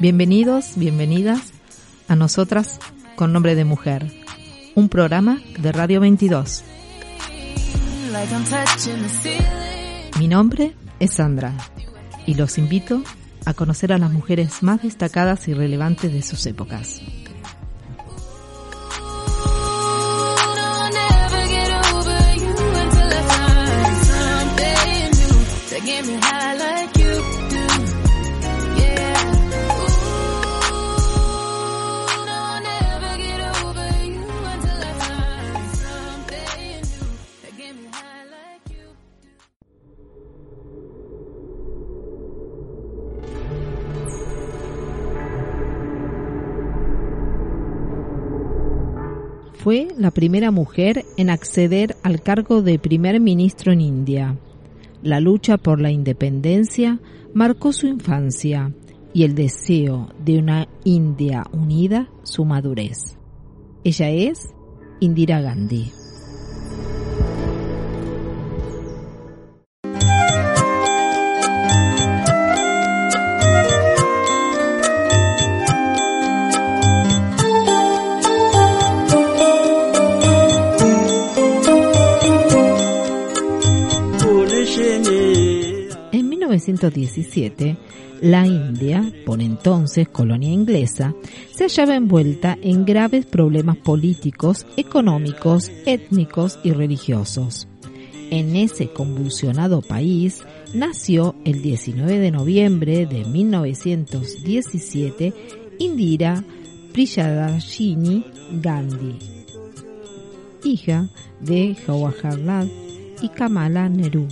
Bienvenidos, bienvenidas a nosotras con nombre de mujer, un programa de Radio 22. like I'm touching the ceiling. Mi nombre es Sandra y los invito a conocer a las mujeres más destacadas y relevantes de sus épocas. Fue la primera mujer en acceder al cargo de primer ministro en India. La lucha por la independencia marcó su infancia y el deseo de una India unida su madurez. Ella es Indira Gandhi. 1917, la India, por entonces colonia inglesa, se hallaba envuelta en graves problemas políticos, económicos, étnicos y religiosos. En ese convulsionado país nació el 19 de noviembre de 1917 Indira Priyadarshini Gandhi, hija de Jawaharlal y Kamala Nehru,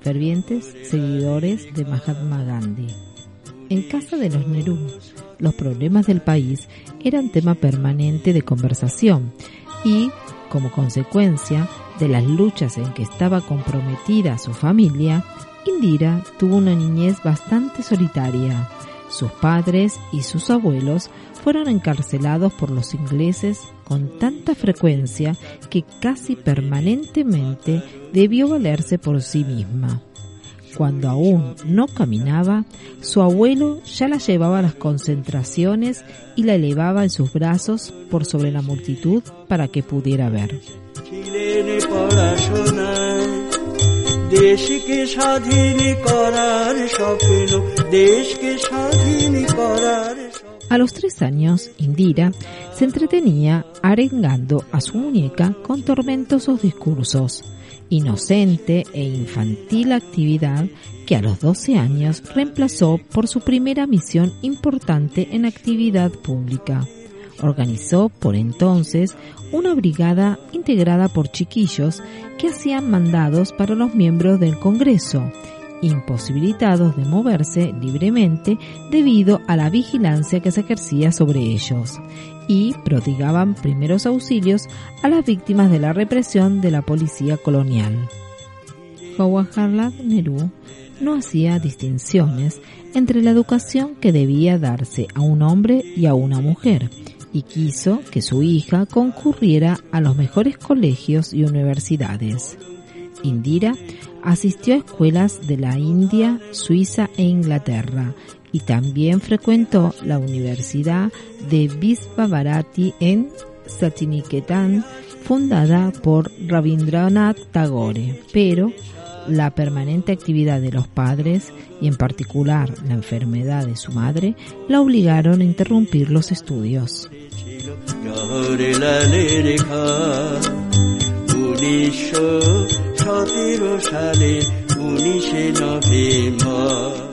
fervientes seguidores de Mahatma Gandhi. En casa de los Nehru, los problemas del país eran tema permanente de conversación y, como consecuencia de las luchas en que estaba comprometida su familia, Indira tuvo una niñez bastante solitaria. Sus padres y sus abuelos fueron encarcelados por los ingleses con tanta frecuencia que casi permanentemente debió valerse por sí misma. Cuando aún no caminaba, su abuelo ya la llevaba a las concentraciones y la elevaba en sus brazos por sobre la multitud para que pudiera ver. ছিলেন পড়াশোনায় দেশকে স্বাধীন করার স্বপ্ন দেশকে স্বাধীন করার স্বপ্ন A los tres años, Indira se entretenía arengando a su muñeca con tormentosos discursos, inocente e infantil actividad que a los 12 años reemplazó por su primera misión importante en actividad pública. Organizó por entonces una brigada integrada por chiquillos que hacían mandados para los miembros del Congreso, imposibilitados de moverse libremente debido a la vigilancia que se ejercía sobre ellos, y prodigaban primeros auxilios a las víctimas de la represión de la policía colonial. Jawaharlal Nehru no hacía distinciones entre la educación que debía darse a un hombre y a una mujer, y quiso que su hija concurriera a los mejores colegios y universidades. Indira asistió a escuelas de la India, Suiza e Inglaterra y también frecuentó la Universidad de Visva-Bharati en Satiniketan, fundada por Rabindranath Tagore, pero la permanente actividad de los padres y en particular la enfermedad de su madre la obligaron a interrumpir los estudios. জহরলালের ঘর উনিশশো সতেরো সালে উনিশে November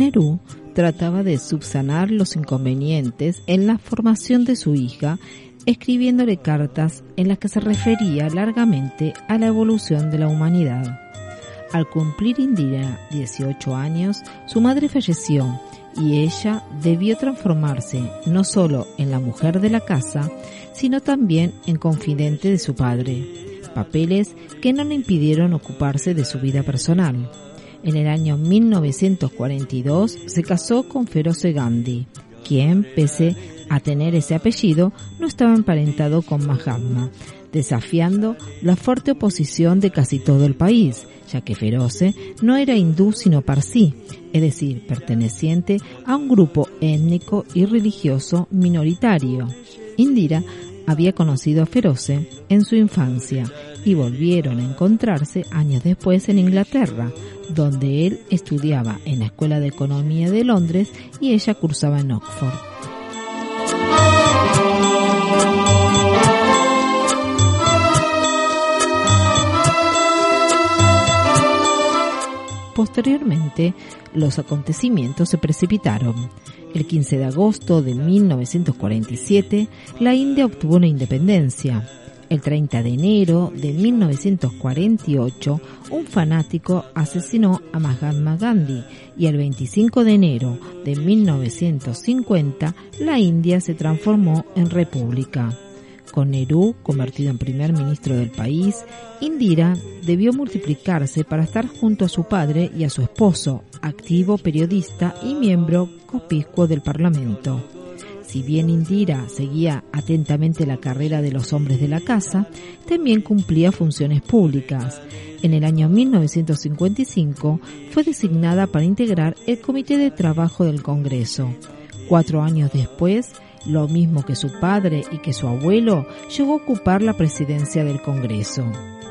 Nehru trataba de subsanar los inconvenientes en la formación de su hija, escribiéndole cartas en las que se refería largamente a la evolución de la humanidad. Al cumplir Indira 18 años, su madre falleció y ella debió transformarse no solo en la mujer de la casa, sino también en confidente de su padre, papeles que no le impidieron ocuparse de su vida personal. En el año 1942 se casó con Feroce Gandhi, quien, pese a tener ese apellido, no estaba emparentado con Mahatma, desafiando la fuerte oposición de casi todo el país, ya que Feroce no era hindú sino parsí, es decir, perteneciente a un grupo étnico y religioso minoritario. Indira había conocido a Feroce en su infancia y volvieron a encontrarse años después en Inglaterra, donde él estudiaba en la Escuela de Economía de Londres y ella cursaba en Oxford. Posteriormente, los acontecimientos se precipitaron. El 15 de agosto de 1947, la India obtuvo una independencia. El 30 de enero de 1948, un fanático asesinó a Mahatma Gandhi y el 25 de enero de 1950, la India se transformó en república. Con Nehru convertido en primer ministro del país, Indira debió multiplicarse para estar junto a su padre y a su esposo, activo periodista y miembro copiscuo del Parlamento. Si bien Indira seguía atentamente la carrera de los hombres de la casa, también cumplía funciones públicas. En el año 1955 fue designada para integrar el Comité de Trabajo del Congreso. Cuatro años después, lo mismo que su padre y que su abuelo, llegó a ocupar la presidencia del Congreso.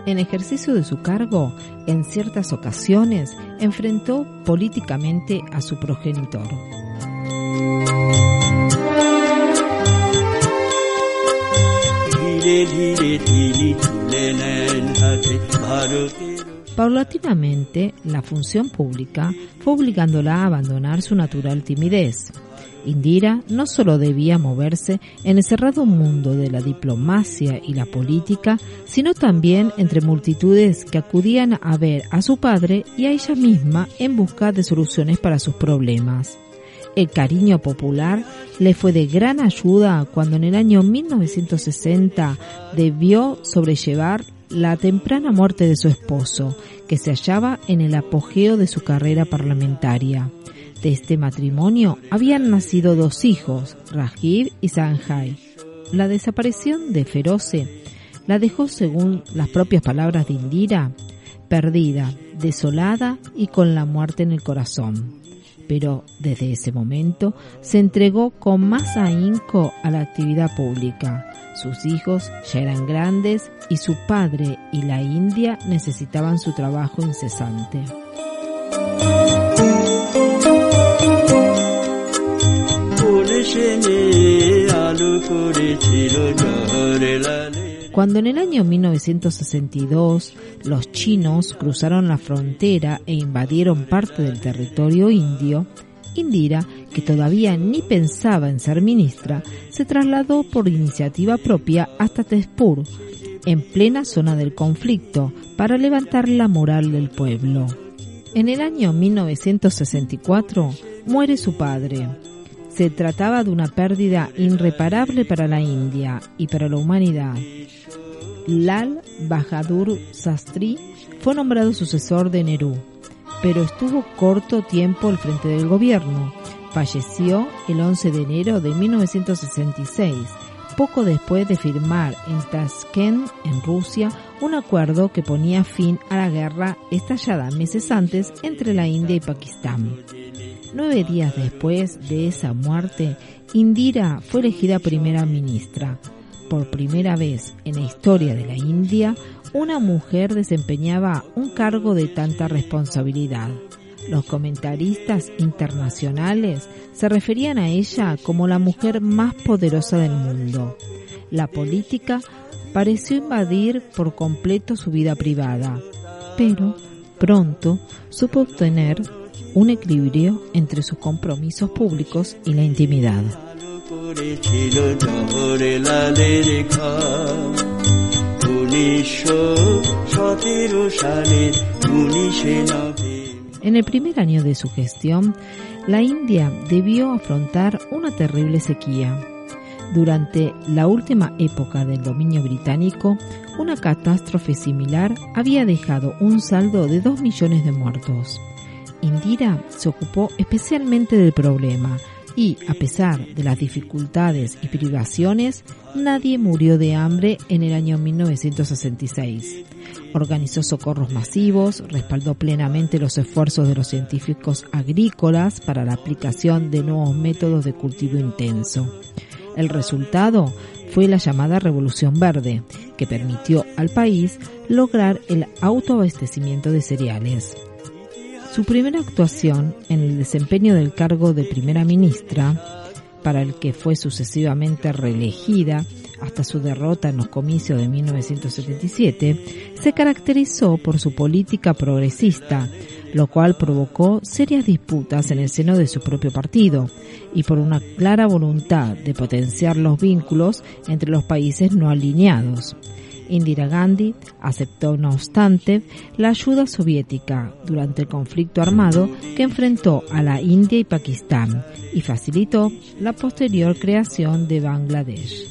En ejercicio de su cargo, en ciertas ocasiones, enfrentó políticamente a su progenitor. Paulatinamente, la función pública fue obligándola a abandonar su natural timidez. Indira no solo debía moverse en el cerrado mundo de la diplomacia y la política, sino también entre multitudes que acudían a ver a su padre y a ella misma en busca de soluciones para sus problemas. El cariño popular le fue de gran ayuda cuando en el año 1960 debió sobrellevar la temprana muerte de su esposo, que se hallaba en el apogeo de su carrera parlamentaria. De este matrimonio habían nacido dos hijos, Rajiv y Sanjay. La desaparición de Feroce la dejó, según las propias palabras de Indira, perdida, desolada y con la muerte en el corazón. Pero desde ese momento se entregó con más ahínco a la actividad pública. Sus hijos ya eran grandes y su padre y la India necesitaban su trabajo incesante. Cuando en el año 1962 los chinos cruzaron la frontera e invadieron parte del territorio indio, Indira, que todavía ni pensaba en ser ministra, se trasladó por iniciativa propia hasta Tezpur, en plena zona del conflicto, para levantar la moral del pueblo. En el año 1964 muere su padre. Se trataba de una pérdida irreparable para la India y para la humanidad. Lal Bahadur Sastri fue nombrado sucesor de Nehru, pero estuvo corto tiempo al frente del gobierno. Falleció el 11 de enero de 1966, poco después de firmar en Tashkent, en Rusia, un acuerdo que ponía fin a la guerra estallada meses antes entre la India y Pakistán. Nueve días después de esa muerte, Indira fue elegida primera ministra. Por primera vez en la historia de la India, una mujer desempeñaba un cargo de tanta responsabilidad. Los comentaristas internacionales se referían a ella como la mujer más poderosa del mundo. La política pareció invadir por completo su vida privada, pero pronto supo obtener un equilibrio entre sus compromisos públicos y la intimidad. En el primer año de su gestión, la India debió afrontar una terrible sequía. Durante la última época del dominio británico, una catástrofe similar había dejado un saldo de 2 millones de muertos. Indira se ocupó especialmente del problema y, a pesar de las dificultades y privaciones, nadie murió de hambre en el año 1966. Organizó socorros masivos, respaldó plenamente los esfuerzos de los científicos agrícolas para la aplicación de nuevos métodos de cultivo intenso. El resultado fue la llamada Revolución Verde, que permitió al país lograr el autoabastecimiento de cereales. Su primera actuación en el desempeño del cargo de primera ministra, para el que fue sucesivamente reelegida hasta su derrota en los comicios de 1977, se caracterizó por su política progresista, lo cual provocó serias disputas en el seno de su propio partido y por una clara voluntad de potenciar los vínculos entre los países no alineados. Indira Gandhi aceptó, no obstante, la ayuda soviética durante el conflicto armado que enfrentó a la India y Pakistán y facilitó la posterior creación de Bangladesh.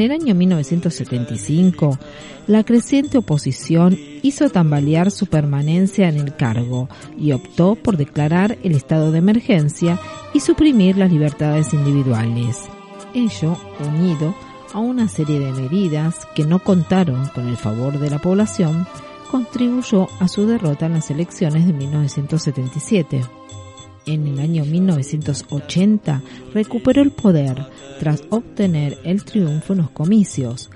En el año 1975, la creciente oposición hizo tambalear su permanencia en el cargo y optó por declarar el estado de emergencia y suprimir las libertades individuales. Ello, unido a una serie de medidas que no contaron con el favor de la población, contribuyó a su derrota en las elecciones de 1977. En el año 1980 recuperó el poder tras obtener el triunfo en los comicios,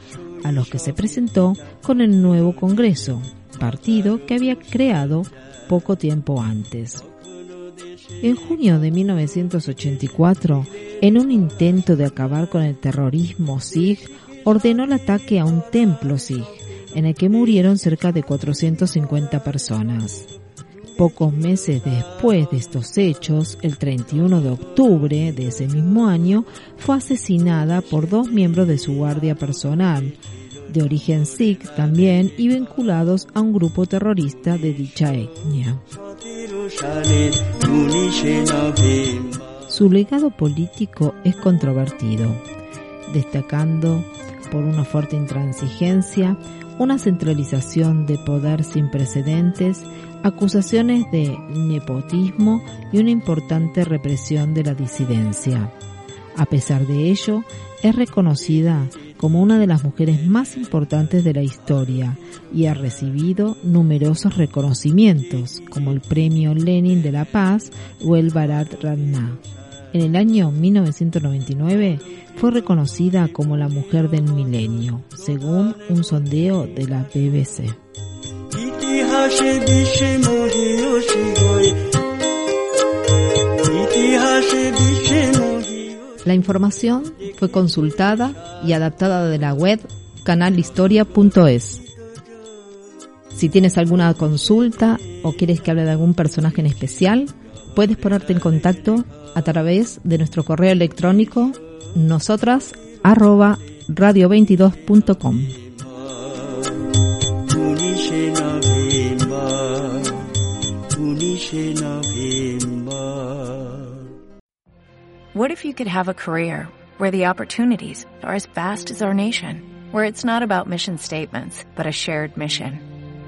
a los que se presentó con el nuevo Congreso, partido que había creado poco tiempo antes. En junio de 1984, en un intento de acabar con el terrorismo Sikh, ordenó el ataque a un templo Sikh, en el que murieron cerca de 450 personas. Pocos meses después de estos hechos, el 31 de octubre de ese mismo año, fue asesinada por dos miembros de su guardia personal, de origen sikh también y vinculados a un grupo terrorista de dicha etnia. Su legado político es controvertido, destacando por una fuerte intransigencia, una centralización de poder sin precedentes, acusaciones de nepotismo y una importante represión de la disidencia. A pesar de ello, es reconocida como una de las mujeres más importantes de la historia y ha recibido numerosos reconocimientos, como el Premio Lenin de la Paz o el Bharat Ratna. En el año 1999 fue reconocida como la mujer del milenio, según un sondeo de la BBC. La información fue consultada y adaptada de la web canalhistoria.es. Si tienes alguna consulta o quieres que hable de algún personaje en especial, puedes ponerte en contacto a través de nuestro correo electrónico nosotras arroba radio22.com. What if you could have a career where the opportunities are as vast as our nation, where it's not about mission statements, but a shared mission?